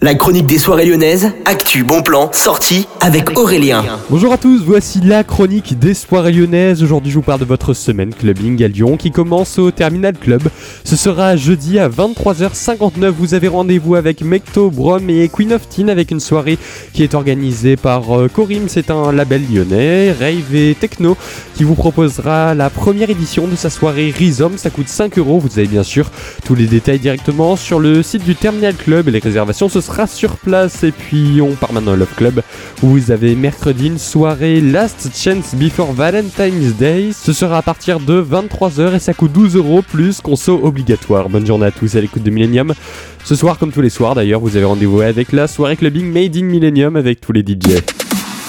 La chronique des soirées lyonnaises, actu, bon plan, sortie avec Aurélien. Bonjour à tous, voici la chronique des soirées lyonnaises. Aujourd'hui, je vous parle de votre semaine clubbing à Lyon qui commence au Terminal Club. Ce sera jeudi à 23h59. Vous avez rendez-vous avec Mecto, Brom et Queen of Teen avec une soirée qui est organisée par euh, Corim. C'est un label lyonnais, Rave et Techno, qui vous proposera la première édition de sa soirée Rhizome. Ça coûte 5 euros. Vous avez bien sûr tous les détails directement sur le site du Terminal Club et les réservations. Ce sera sur place. Et puis on part maintenant au Love Club où vous avez mercredi une soirée Last Chance Before Valentine's Day. Ce sera à partir de 23h et ça coûte 12 euros plus conso obligatoire. Bonne journée à tous à l'écoute de Millennium. Ce soir, comme tous les soirs d'ailleurs, vous avez rendez-vous avec la soirée clubbing Made in Millennium avec tous les DJ.